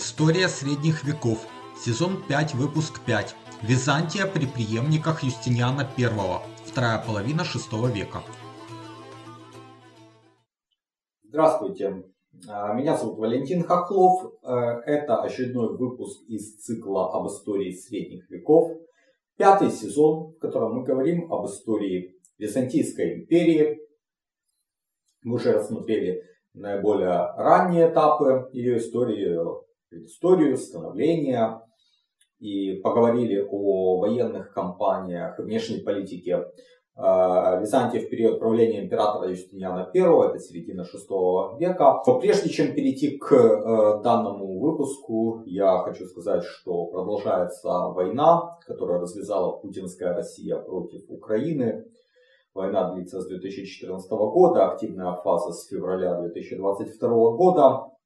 История средних веков. Сезон 5, выпуск 5. Византия при преемниках Юстиниана I. Вторая половина VI века. Здравствуйте. А, меня зовут Валентин Хохлов. Э, это очередной выпуск из цикла об истории средних веков. Пятый сезон, в котором мы говорим об истории Византийской империи. Мы уже рассмотрели наиболее ранние этапы ее истории, предысторию, становления и поговорили о военных кампаниях, внешней политике э, Византии в период правления императора Юстиниана I, это середина VI века. Но прежде чем перейти к э, данному выпуску, я хочу сказать, что продолжается война, которую развязала путинская Россия против Украины. Война длится с 2014 года, активная фаза с февраля 2022 года.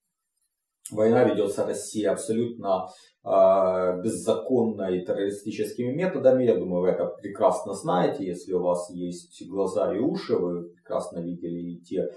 Война ведется России абсолютно э, беззаконно и террористическими методами. Я думаю, вы это прекрасно знаете. Если у вас есть глаза и уши, вы прекрасно видели те э,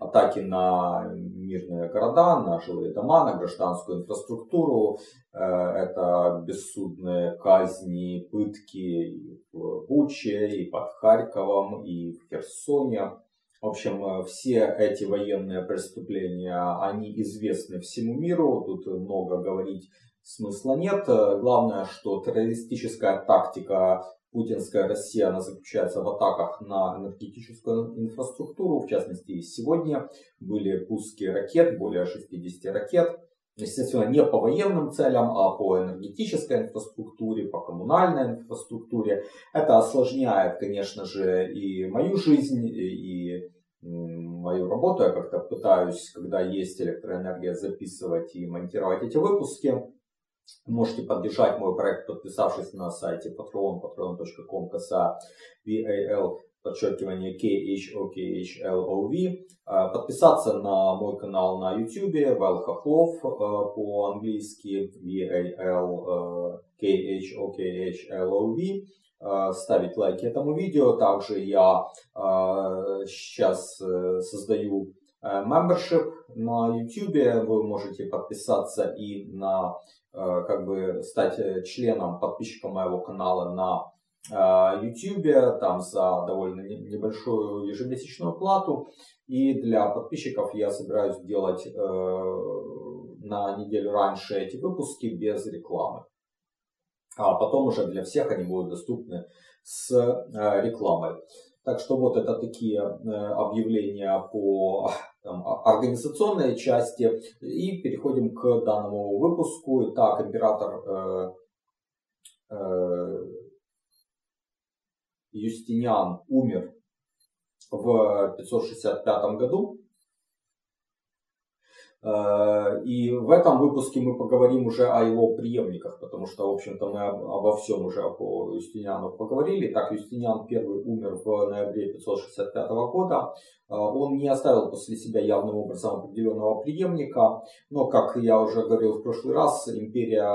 атаки на мирные города, на жилые дома, на гражданскую инфраструктуру. Э, это бессудные казни, пытки в Буче, и под Харьковом, и в Херсоне. В общем, э, все эти военные преступления, они известны всему миру, тут много говорить смысла нет. Главное, что террористическая тактика путинская Россия, она заключается в атаках на энергетическую инфраструктуру. В частности, сегодня были пуски ракет, более 60 ракет. Естественно, не по военным целям, а по энергетической инфраструктуре, по коммунальной инфраструктуре. Это осложняет, конечно же, и мою жизнь, и мою работу. Я как-то пытаюсь, когда есть электроэнергия, записывать и монтировать эти выпуски. Можете поддержать мой проект, подписавшись на сайте patreon, patreon.com, подчеркивание KHOKHLOV. А, подписаться на мой канал на YouTube, Вэл Хохлов а, по-английски VAL KHOKHLOV ставить лайки этому видео. Также я сейчас э, создаю э, membership на YouTube. Вы можете подписаться и на Э, как бы стать э, членом, подписчиком моего канала на YouTube, э, там за довольно небольшую ежемесячную плату. И для подписчиков я собираюсь делать на неделю раньше эти выпуски без рекламы. А потом уже для всех они будут доступны с рекламой. Так что вот это такие объявления по там, организационной части. И переходим к данному выпуску. Итак, император э, э, Юстиниан умер в 565 году. Э, и в этом выпуске мы поговорим уже о его преемниках, потому что, в общем-то, мы обо всем уже по Юстиниану поговорили. Так, Юстиниан I умер в ноябре 565 года. Э, он не оставил после себя явным образом определенного преемника, но, как я уже говорил в прошлый раз, империя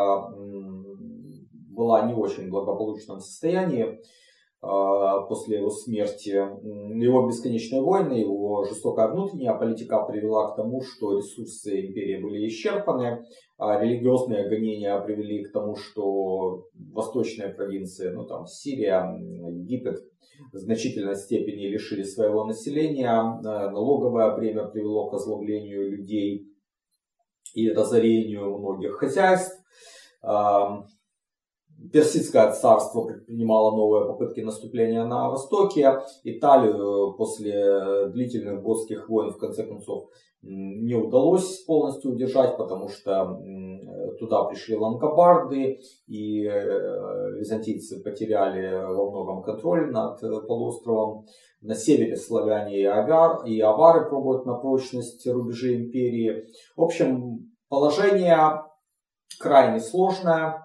была не очень благополучном состоянии. А, после его смерти. Его бесконечные войны, его жестокая внутренняя политика привела к тому, что ресурсы империи были исчерпаны, а религиозные гонения привели к тому, что восточные провинции, ну там Сирия, Египет, в значительной степени лишили своего населения, а, налоговое бремя привело к озлоблению людей и разорению многих хозяйств. Персидское царство предпринимало новые попытки наступления на востоке. Италию после длительных готских войн в конце концов не удалось полностью удержать, потому что туда пришли лангобарды, и э, византийцы потеряли во многом контроль над полуостровом. На севере славяне и, авар, и авары пробуют на прочность рубежи империи. В общем, положение крайне сложное.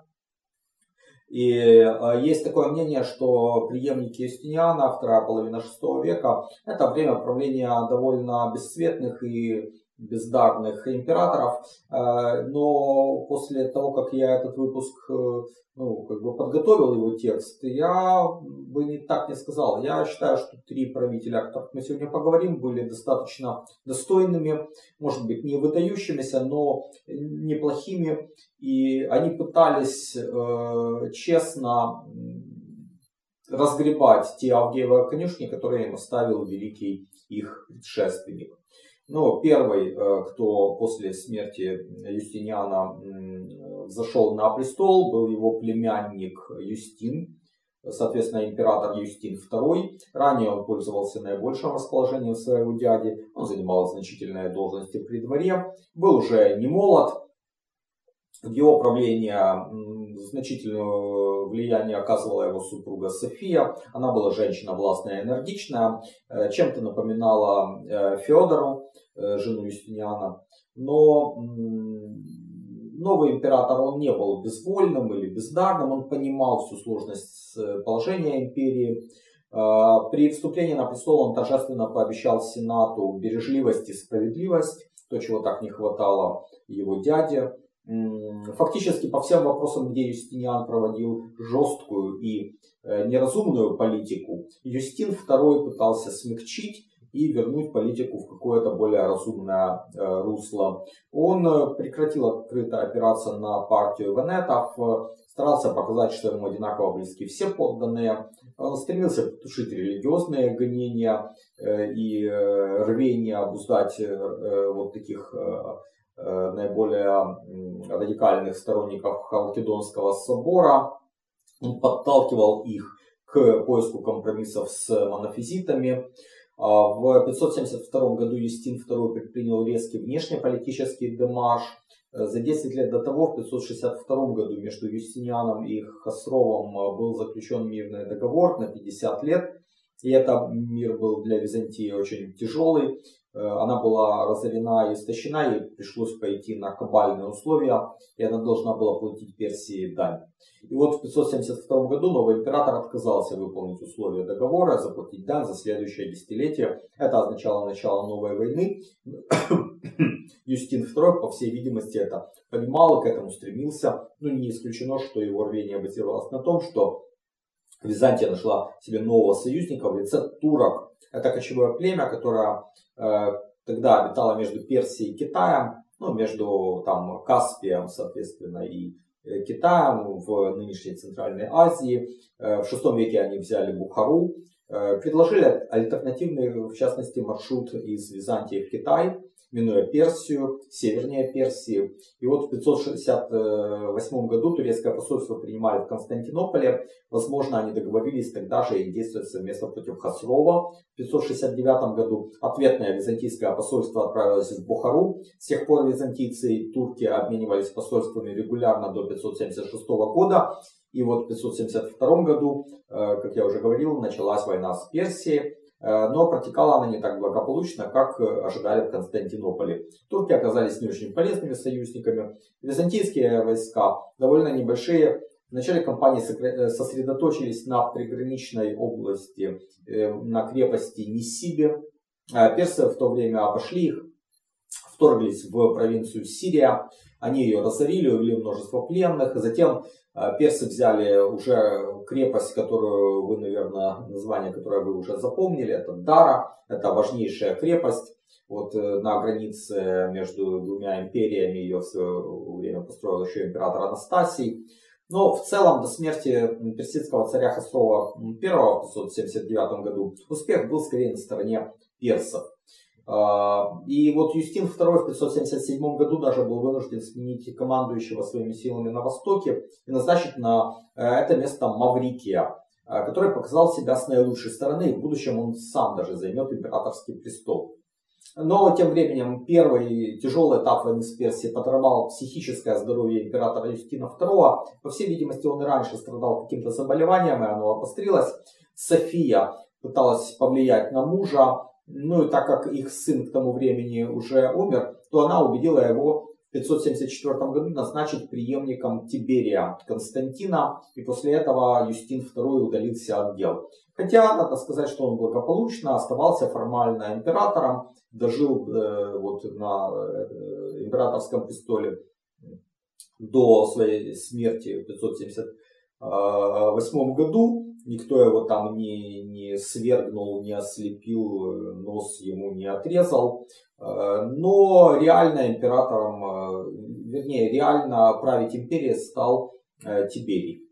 И э, есть такое мнение, что преемники Юстиниана, вторая половина VI века, это время правления довольно бесцветных и бездарных императоров. Э, но после того, как я этот выпуск э, ну, как бы подготовил его текст, я бы не так не сказал. Я считаю, что три правителя, о которых мы сегодня поговорим, были достаточно достойными, может быть, не выдающимися, но неплохими. И они пытались э, честно разгребать те Авгиевы конюшни, которые им оставил великий их предшественник. Ну, первый, э, кто после смерти Юстиниана зашел на престол, был его племянник Юстин, соответственно, император Юстин II. Ранее он пользовался наибольшим расположением своего дяди, он занимал значительные должности при дворе, был уже не молод, в его правление значительное влияние оказывала его супруга София. Она была женщина властная и энергичная, э, чем-то напоминала э, Федору, э, жену Юстиниана. Но новый император, он не был безвольным или бездарным, он понимал всю сложность положения империи. При вступлении на престол он торжественно пообещал Сенату бережливость и справедливость, то, чего так не хватало его дяде фактически по всем вопросам, где Юстиниан проводил жесткую и э, неразумную политику, Юстин II пытался смягчить и вернуть политику в какое-то более разумное э, русло. Он э, прекратил открыто опираться на партию венетов, старался показать, что ему одинаково близки все подданные. Он стремился потушить религиозные гонения и рвение обуздать вот таких наиболее радикальных сторонников Халкидонского собора. Он подталкивал их к поиску компромиссов с монофизитами. А в 572 году Юстин II предпринял резкий внешнеполитический демарш. Э, за 10 лет до того, в 562 году, между Юстинианом и Хасровым э, был заключен мирный договор на 50 лет. И этот мир был для Византии очень тяжелый. Э, она была разорена и истощена, ей пришлось пойти на кабальные условия, и она должна была платить Персии дань. И вот в 572 году новый император отказался выполнить условия договора, заплатить дань за следующее десятилетие. Это означало начало новой войны. Юстин II, по всей видимости, это понимал и к этому стремился. Но не исключено, что его рвение базировалось на том, что Византия нашла себе нового союзника в лице турок. Это кочевое племя, которое э, тогда обитало между Персией и Китаем, ну, между там, Каспием, соответственно, и э, Китаем в нынешней Центральной Азии. Э, в VI веке они взяли Бухару, э, предложили альтернативный, в частности, маршрут из Византии в Китай минуя Персию, севернее Персии. И вот в 568 году турецкое посольство принимали в Константинополе. Возможно, они договорились тогда же и действовать совместно против Хасрова. В 569 году ответное византийское посольство отправилось в Бухару. С тех пор византийцы и турки обменивались посольствами регулярно до 576 года. И вот в 572 году, э, как я уже говорил, началась война с Персией. Э, но протекала она не так благополучно, как э, ожидали в Константинополе. Турки оказались не очень полезными союзниками. Византийские войска, довольно небольшие, в начале кампании э, сосредоточились на приграничной области, на крепости Нисибе. Персы в то время обошли их, вторглись в провинцию Сирия, они ее разорили, увели множество пленных, затем персы взяли уже крепость, которую вы, наверное, название, которое вы уже запомнили, это Дара, это важнейшая крепость. Вот э, на границе между двумя империями ее в свое время построил еще император Анастасий. Но в целом до смерти персидского царя Хасрова I в 579 году успех был скорее на стороне персов. А, и вот Юстин II в 577 году даже был вынужден сменить командующего своими силами на Востоке и назначить на э, это место Маврикия, э, который показал себя с наилучшей стороны, и в будущем он сам даже займет императорский престол. Но тем временем первый тяжелый этап войны с Персией подорвал психическое здоровье императора Юстина II. По всей видимости, он и раньше страдал каким-то заболеванием, и оно обострилось. София пыталась повлиять на мужа, ну и так как их сын к тому времени уже умер, то она убедила его в 574 году назначить преемником Тиберия Константина, и после этого Юстин II удалился от дел. Хотя, надо сказать, что он благополучно оставался формально императором, дожил э, вот на э, императорском престоле до своей смерти в 578 году. Никто его там не, не свергнул, не ослепил, нос ему не отрезал. Э, но реально императором, э, вернее, реально править империей стал э, Тиберий.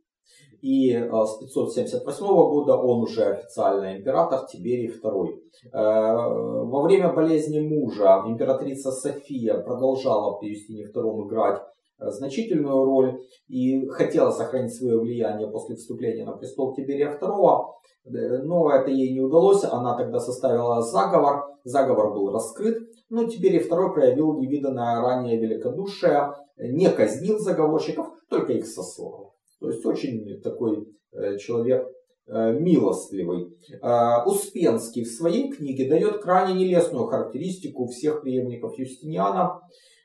И с 578 года он уже официально император Тиберий II. Во время болезни мужа императрица София продолжала при Юстине II играть значительную роль и хотела сохранить свое влияние после вступления на престол Тиберия II, но это ей не удалось. Она тогда составила заговор, заговор был раскрыт, но Тиберий II проявил невиданное ранее великодушие, не казнил заговорщиков, только их сослал. То есть очень такой э, человек э, милостливый. Э, Успенский в своей книге дает крайне нелестную характеристику всех преемников Юстиниана,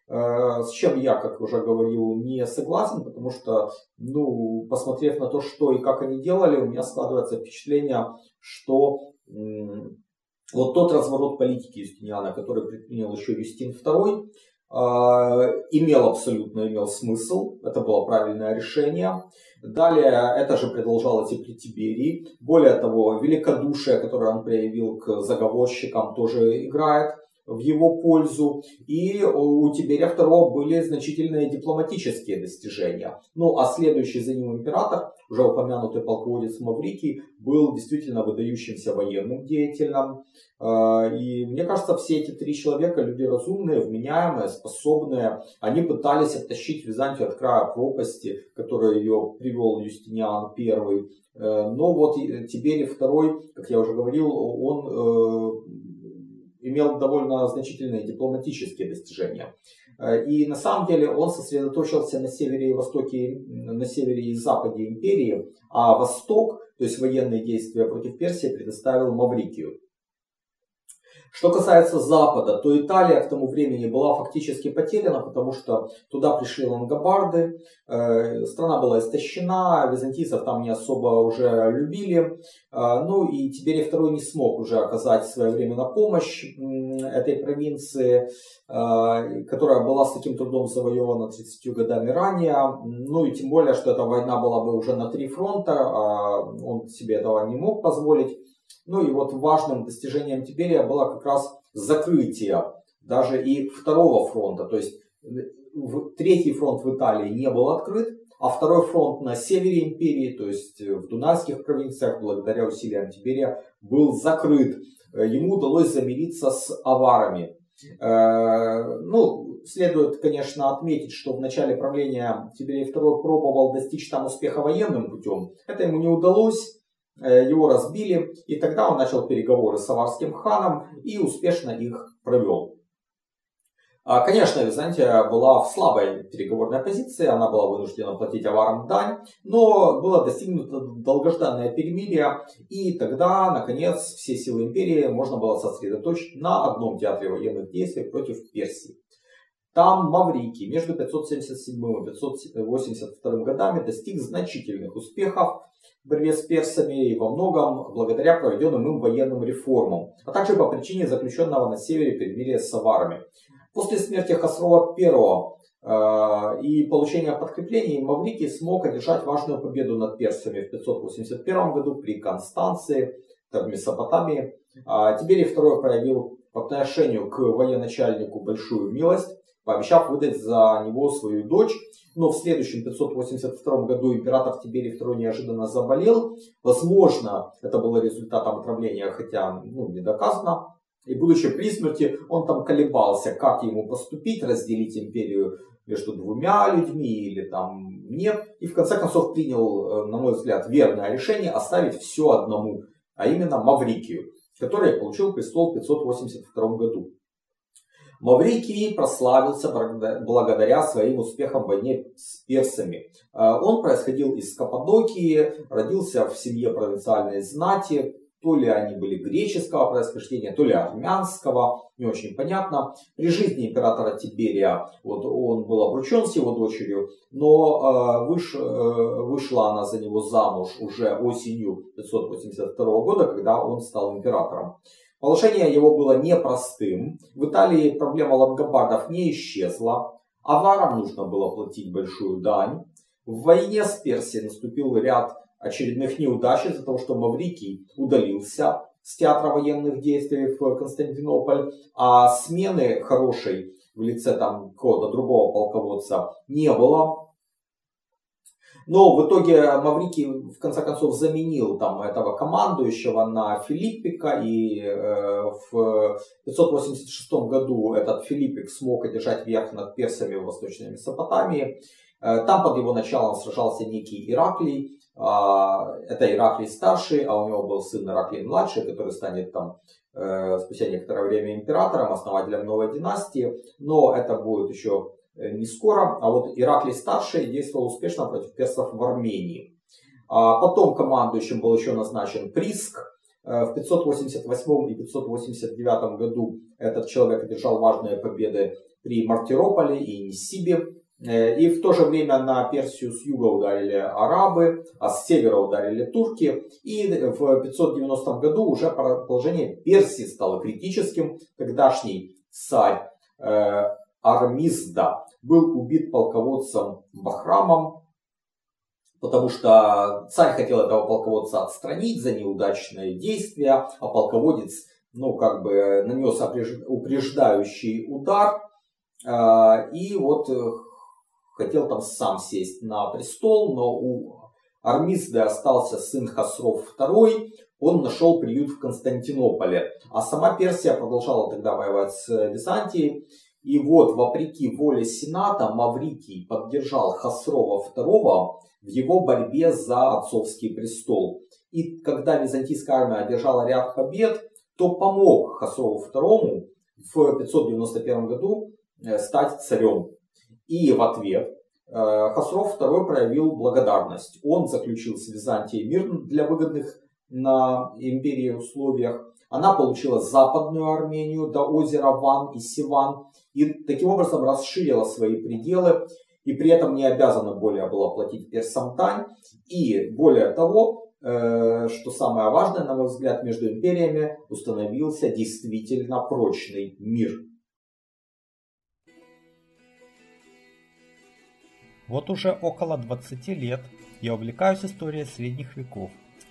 с чем я, как уже говорил, не согласен, потому что, ну, посмотрев на то, что и как они делали, у меня складывается впечатление, что вот тот разворот политики Юстиниана, который предпринял еще Юстин II, а, имел абсолютно имел смысл, это было правильное решение. Далее это же продолжалось и при Тиберии. Более того, великодушие, которое он проявил к заговорщикам, тоже играет в его пользу. И у Тиберия II были значительные дипломатические достижения. Ну а следующий за ним император, уже упомянутый полководец Маврикий, был действительно выдающимся военным деятелем. А, и мне кажется, все эти три человека, люди разумные, вменяемые, способные, они пытались оттащить Византию от края пропасти, которую ее привел Юстиниан I. Э, но вот Тиберий II, как я уже говорил, он э, имел довольно значительные дипломатические достижения. Э, и на самом деле он сосредоточился на севере и востоке, на севере и западе империи, а восток, то есть военные действия против Персии, предоставил Маврикию. Что касается Запада, то Италия к тому времени была фактически потеряна, потому что туда пришли лангобарды, э, страна была истощена, византийцев там не особо уже любили, э, ну и Тиберий II не смог уже оказать своевременно помощь этой провинции, э, которая была с таким трудом завоевана 30 годами ранее, ну и тем более, что эта война была бы уже на три фронта, а он себе этого не мог позволить. Ну и вот важным достижением Тиберия было как раз закрытие даже и второго фронта. То есть третий фронт в Италии не был открыт, а второй фронт на севере империи, то есть в Дунайских провинциях, благодаря усилиям Тиберия, был закрыт. Ему удалось замириться с аварами. Э, ну, следует, конечно, отметить, что в начале правления Тиберий II пробовал достичь там успеха военным путем. Это ему не удалось. Э, его разбили, и тогда он начал переговоры с аварским ханом и успешно их провел. А, конечно, Византия была в слабой переговорной позиции, она была вынуждена платить аварам дань, но было достигнуто долгожданное перемирие, и тогда, наконец, все силы империи можно было сосредоточить на одном театре военных действий против Персии. Там Маврикий между 577 и 582 годами достиг значительных успехов, в борьбе с персами и во многом благодаря проведенным им военным реформам, а также по причине заключенного на севере перемирия с аварами. После смерти Хасрова I э, и получения подкреплений Маврикий смог одержать важную победу над персами в 581 году при Констанции, в Месопотамии. А Тиберий II проявил по отношению к военачальнику большую милость, пообещав выдать за него свою дочь. Но в следующем 582 году император Тиберий II неожиданно заболел. Возможно, это было результатом отравления, хотя ну, не доказано. И будучи при смерти, он там колебался, как ему поступить, разделить империю между двумя людьми или там нет. И в конце концов принял, э, на мой взгляд, верное решение оставить все одному, а именно Маврикию, который получил престол в 582 году. Маврикий прославился благодаря своим успехам в войне с персами. А, он происходил из Каппадокии, родился в семье провинциальной знати, то ли они были греческого происхождения, то ли армянского, не очень понятно. При жизни императора Тиберия вот, он был обручен с его дочерью, но э, выш, э, вышла она за него замуж уже осенью 582 года, когда он стал императором. Положение его было непростым. В Италии проблема лангобардов не исчезла. Аварам нужно было платить большую дань. В войне с Персией наступил ряд очередных неудач из-за того, что Маврикий удалился с театра военных действий в Константинополь, а смены хорошей в лице там какого-то другого полководца не было. Но в итоге Маврикий в конце концов заменил там этого командующего на Филиппика, и э, в 586 году этот Филиппик смог одержать верх над персами в Восточной Месопотамии. Э, там под его началом сражался некий Ираклий, а, это Ираклий старший, а у него был сын Ираклий младший, который станет там э, спустя некоторое время императором, основателем новой династии. Но это будет еще э, не скоро. А вот Ираклий старший действовал успешно против персов в Армении. А потом командующим был еще назначен Приск. Э, в 588 и 589 году этот человек одержал важные победы при Мартирополе и Нисибе. Э, и в то же время на Персию с юга ударили арабы, а с севера ударили турки. И в 590 году уже положение Персии стало критическим. Тогдашний царь э, Армизда был убит полководцем Бахрамом, потому что царь хотел этого полководца отстранить за неудачные действия, а полководец ну, как бы нанес упреждающий удар. Э, и вот хотел там сам сесть на престол, но у Армизды остался сын Хасров II, он нашел приют в Константинополе. А сама Персия продолжала тогда воевать с Византией. И вот, вопреки воле Сената, Маврикий поддержал Хасрова II в его борьбе за отцовский престол. И когда византийская армия одержала ряд побед, то помог Хасрову II в 591 году э, стать царем. И в ответ э, Хасров II проявил благодарность. Он заключил с Византией мир для выгодных на империи условиях. Она получила западную Армению до озера Ван и Сиван и таким образом расширила свои пределы и при этом не обязана более была платить персам дань. И более того, э, что самое важное, на мой взгляд, между империями установился действительно прочный мир. Вот уже около 20 лет я увлекаюсь историей средних веков,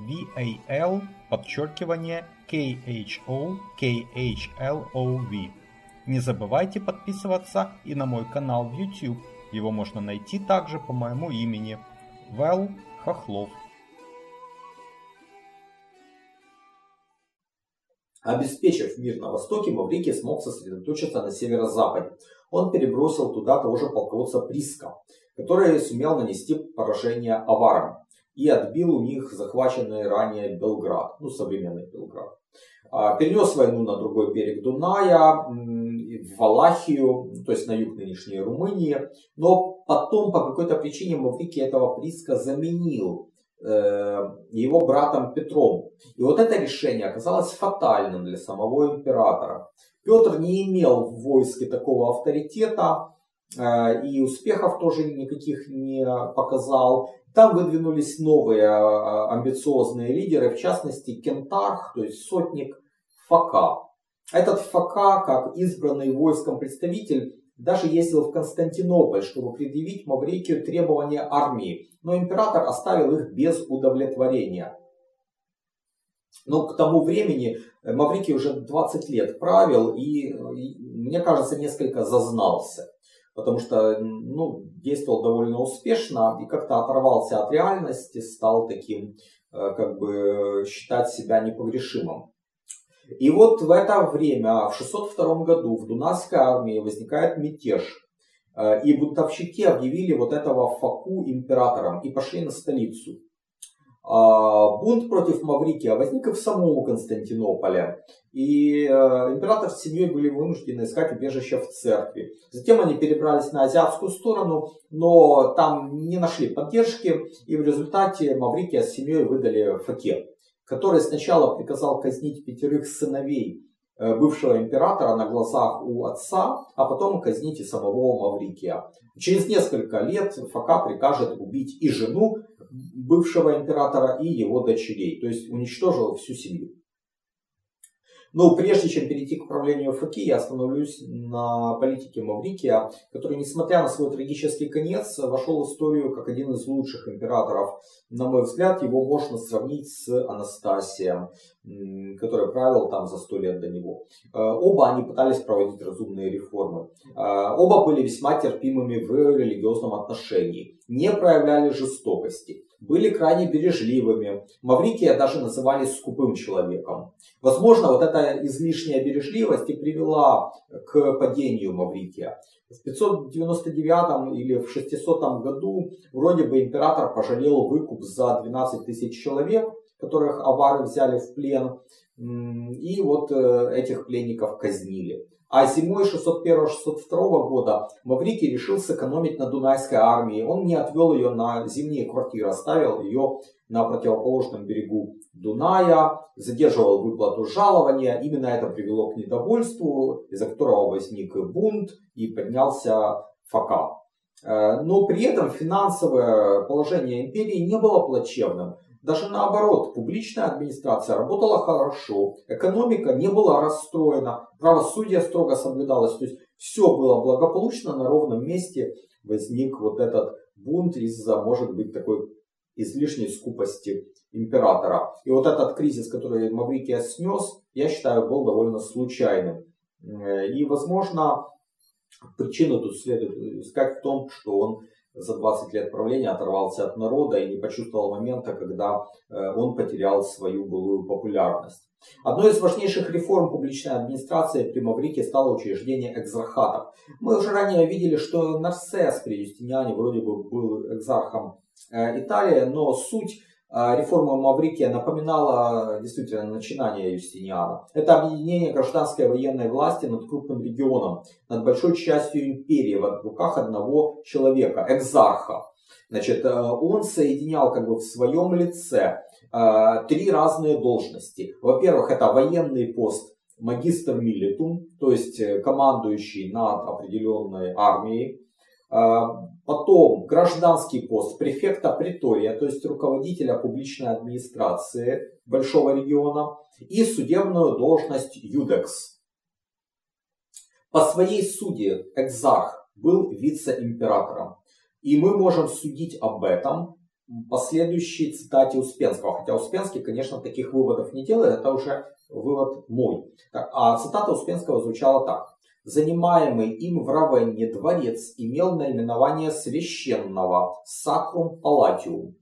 VAL подчеркивание KHO KHLOV. Не забывайте подписываться и на мой канал в YouTube. Его можно найти также по моему имени Вэл Хохлов. Обеспечив мир на востоке, Маврикий смог сосредоточиться на северо-западе. Он перебросил туда того же полководца Приска, который сумел нанести поражение аварам и отбил у них захваченный ранее Белград, ну современный Белград. А, перенес войну на другой берег Дуная, в Валахию, то есть на юг нынешней Румынии. Но потом по какой-то причине Маврикий этого приска заменил э, его братом Петром. И вот это решение оказалось фатальным для самого императора. Петр не имел в войске такого авторитета, и успехов тоже никаких не показал. Там выдвинулись новые а, а, амбициозные лидеры, в частности Кентарх, то есть сотник Фака. Этот Фака, как избранный войском представитель, даже ездил в Константинополь, чтобы предъявить Маврикию требования армии, но император оставил их без удовлетворения. Но к тому времени э, Маврикий уже 20 лет правил и, мне кажется, несколько зазнался потому что ну, действовал довольно успешно и как-то оторвался от реальности, стал таким, э, как бы считать себя непогрешимым. И вот в это время, в 602 году, в Дунайской армии возникает мятеж. Э, и бунтовщики объявили вот этого Факу императором и пошли на столицу. А, бунт против Маврикия возник в самом Константинополе. И э, император с семьей были вынуждены искать убежище в церкви. Затем они перебрались на азиатскую сторону, но там не нашли поддержки. И в результате Маврикия с семьей выдали Факе, который сначала приказал казнить пятерых сыновей Э, бывшего императора на глазах у отца, а потом казнить и самого Маврикия. Через несколько лет Фока прикажет убить и жену бывшего императора, и его дочерей, то есть уничтожил всю семью. Но прежде чем перейти к управлению ФК, я остановлюсь на политике Маврикия, который, несмотря на свой трагический конец, вошел в историю как один из лучших императоров. На мой взгляд, его можно сравнить с Анастасием, который правил там за сто лет до него. Э, оба они пытались проводить разумные реформы. Э, оба были весьма терпимыми в религиозном отношении, не проявляли жестокости были крайне бережливыми. Маврикия даже называли скупым человеком. Возможно, вот эта излишняя бережливость и привела к падению Маврикия. В 599 или в 600 году вроде бы император пожалел выкуп за 12 тысяч человек, которых авары взяли в плен, и вот э, этих пленников казнили. А зимой 601-602 года Маврикий решил сэкономить на Дунайской армии. Он не отвел ее на зимние квартиры, оставил ее на противоположном берегу Дуная, задерживал выплату жалования. Именно это привело к недовольству, из-за которого возник бунт и поднялся Фака. Э, но при этом финансовое положение империи не было плачевным. Даже наоборот, публичная администрация работала хорошо, экономика не была расстроена, правосудие строго соблюдалось, то есть все было благополучно, на ровном месте возник вот этот бунт из-за, может быть, такой излишней скупости императора. И вот этот кризис, который Маврикия снес, я считаю, был довольно случайным. И, возможно, причину тут следует искать в том, что он за 20 лет правления оторвался от народа и не почувствовал момента, когда э, он потерял свою былую популярность. Одной из важнейших реформ публичной администрации при Маврике стало учреждение экзархатов. Мы уже ранее видели, что Нарсес при Юстиниане вроде бы был экзархом э, Италии, но суть реформа Маврикия напоминала действительно начинание Юстиниана. Это объединение гражданской военной власти над крупным регионом, над большой частью империи в руках одного человека, экзарха. Значит, э, он соединял как бы в своем лице э, три разные должности. Во-первых, это военный пост магистр милитум, то есть э, командующий над определенной армией. Потом гражданский пост префекта притория, то есть руководителя публичной администрации большого региона. И судебную должность юдекс. По своей сути экзарх был вице-императором. И мы можем судить об этом по следующей цитате Успенского. Хотя Успенский, конечно, таких выводов не делает, это уже вывод мой. А цитата Успенского звучала так. Занимаемый им в Равенне дворец имел наименование священного Sacrum Palatium.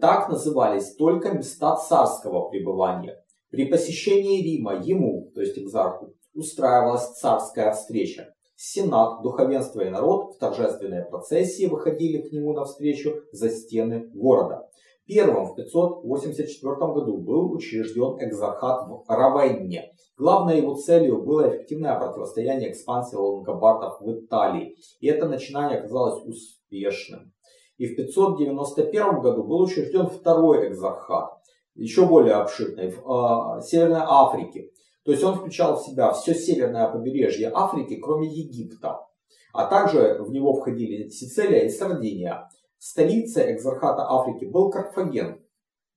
Так назывались только места царского пребывания. При посещении Рима ему, то есть экзарху, устраивалась царская встреча. Сенат, духовенство и народ в торжественной процессии выходили к нему навстречу за стены города. Первым в 584 году был учрежден экзархат в Равенне. Главной его целью было эффективное противостояние экспансии лонгобардов в Италии. И это начинание оказалось успешным. И в 591 году был учрежден второй экзархат, еще более обширный, в э, Северной Африке. То есть он включал в себя все северное побережье Африки, кроме Египта. А также в него входили Сицилия и Сардиния. Столицей экзархата Африки был Карфаген.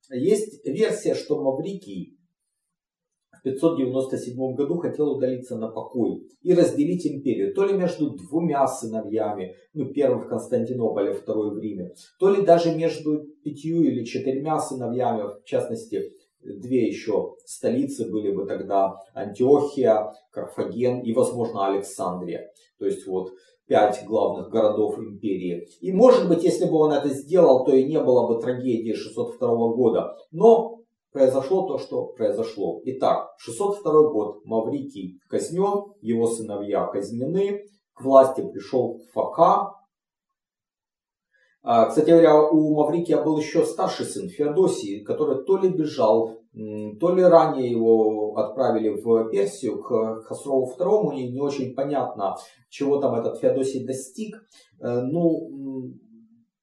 Есть версия, что Маврикий в 597 году хотел удалиться на покой и разделить империю, то ли между двумя сыновьями, ну первый в Константинополе, второй в Риме, то ли даже между пятью или четырьмя сыновьями, в частности две еще столицы были бы тогда Антиохия, Карфаген и, возможно, Александрия. То есть вот пять главных городов империи. И может быть, если бы он это сделал, то и не было бы трагедии 602 года. Но произошло то, что произошло. Итак, 602 год. Маврикий казнен, его сыновья казнены, к власти пришел Фока. А, кстати говоря, у Маврикия был еще старший сын Феодосий, который то ли бежал, то ли ранее его отправили в Персию к Хасрову II, и не очень понятно, чего там этот Феодосий достиг. Э, ну,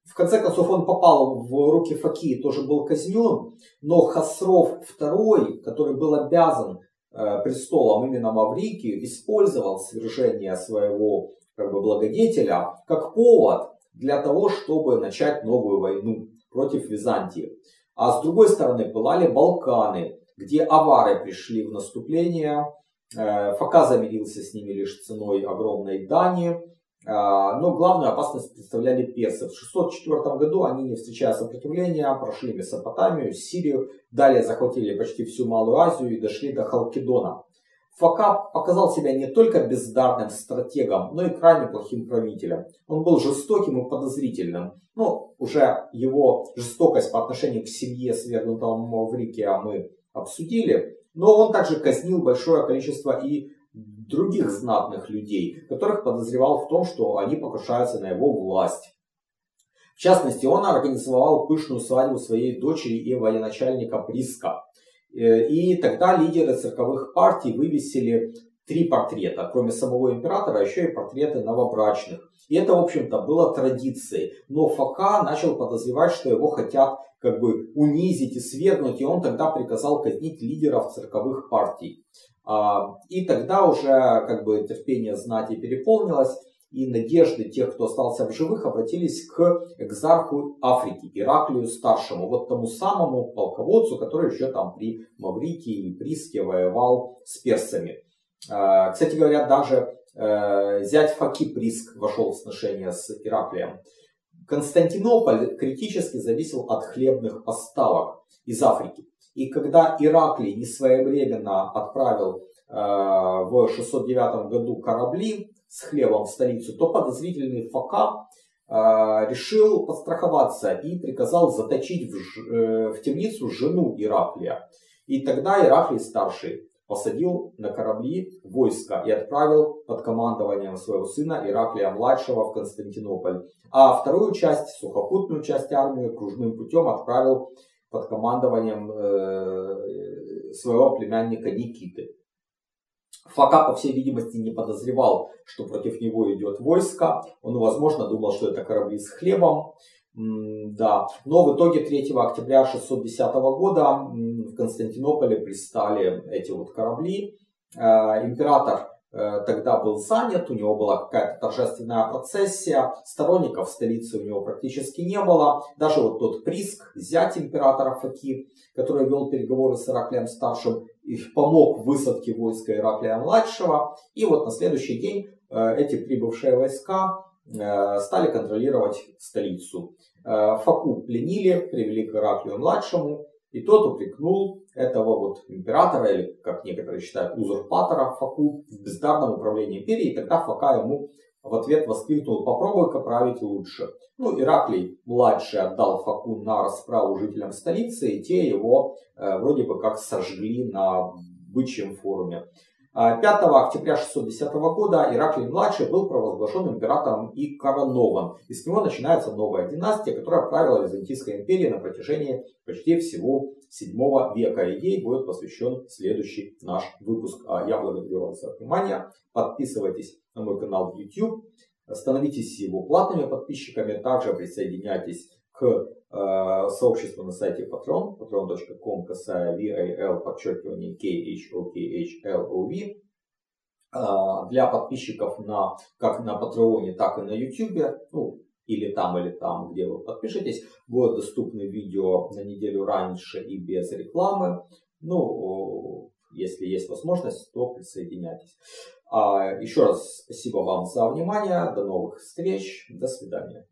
в конце концов, он попал в руки Факи, тоже был казнен, но Хасров II, который был обязан э, престолом именно Маврикию, использовал свержение своего как бы, благодетеля как повод для того, чтобы начать новую войну против Византии. А с другой стороны пылали Балканы, где авары пришли в наступление. Э, Фака замирился с ними лишь ценой огромной дани. А, но главную опасность представляли персы. В 604 году они, не встречая сопротивления, прошли Месопотамию, Сирию, далее захватили почти всю Малую Азию и дошли до Халкидона. Фака показал себя не только бездарным стратегом, но и крайне плохим правителем. Он был жестоким и подозрительным. Ну, уже его жестокость по отношению к семье свергнутого Маврикия мы обсудили. Но он также казнил большое количество и других знатных людей, которых подозревал в том, что они покушаются на его власть. В частности, он организовал пышную свадьбу своей дочери и военачальника Приска. Э, и тогда лидеры цирковых партий вывесили три портрета, кроме самого императора, еще и портреты новобрачных. И это, в общем-то, было традицией. Но Фока начал подозревать, что его хотят как бы унизить и свергнуть, и он тогда приказал казнить лидеров цирковых партий. А, и тогда уже как бы терпение знати переполнилось, и надежды тех, кто остался в живых, обратились к экзарху Африки, Ираклию Старшему, вот тому самому полководцу, который еще там при Маврикии и Приске воевал с персами. А, кстати говоря, даже э, зять Факи Приск вошел в сношение с Ираклием. Константинополь критически зависел от хлебных поставок из Африки. И когда Ираклий несвоевременно отправил э, в 609 году корабли с хлебом в столицу, то подозрительный Фока э, решил подстраховаться и приказал заточить в, э, в темницу жену Ираклия. И тогда Ираклий старший посадил на корабли войска и отправил под командованием своего сына Ираклия-младшего в Константинополь. А вторую часть, сухопутную часть армии, кружным путем отправил под командованием э, своего племянника Никиты. Фака, по всей видимости, не подозревал, что против него идет войско. Он, возможно, думал, что это корабли с хлебом. Да. Но в итоге 3 октября 610 года в Константинополе пристали эти вот корабли. Э, император Э, тогда был занят, у него была какая-то торжественная процессия, сторонников в столице у него практически не было. Даже вот тот Приск, зять императора Факи, который вел переговоры с Ираклием Старшим, и помог высадке войска Ираклия Младшего. И вот на следующий день э, эти прибывшие войска э, стали контролировать столицу. Факу пленили, привели к Ираклию Младшему, и тот упрекнул этого вот императора, или, как некоторые считают, узурпатора Факу в бездарном управлении империей. И тогда Фака ему в ответ воскликнул, попробуй-ка править лучше. Ну, Ираклий младший отдал Факу на расправу жителям столицы, и те его э, вроде бы как сожгли на бычьем форуме. 5 а, октября 610 года Ираклий-младший был провозглашен императором и коронован. И с него начинается новая династия, которая правила Византийской империей на протяжении почти всего 7 века. И ей будет посвящен следующий наш выпуск. А я благодарю вас за внимание. Подписывайтесь на мой канал в YouTube. Становитесь его платными подписчиками. Также присоединяйтесь к э, сообществу на сайте Patreon, patreon.com, касая VAL, подчеркивание KHOKHLOV. Э, для подписчиков на, как на Патреоне, так и на YouTube, ну, или там, или там, где вы подпишетесь, будут доступны видео на неделю раньше и без рекламы. Ну, если есть возможность, то присоединяйтесь. А, еще раз спасибо вам за внимание. До новых встреч. До свидания.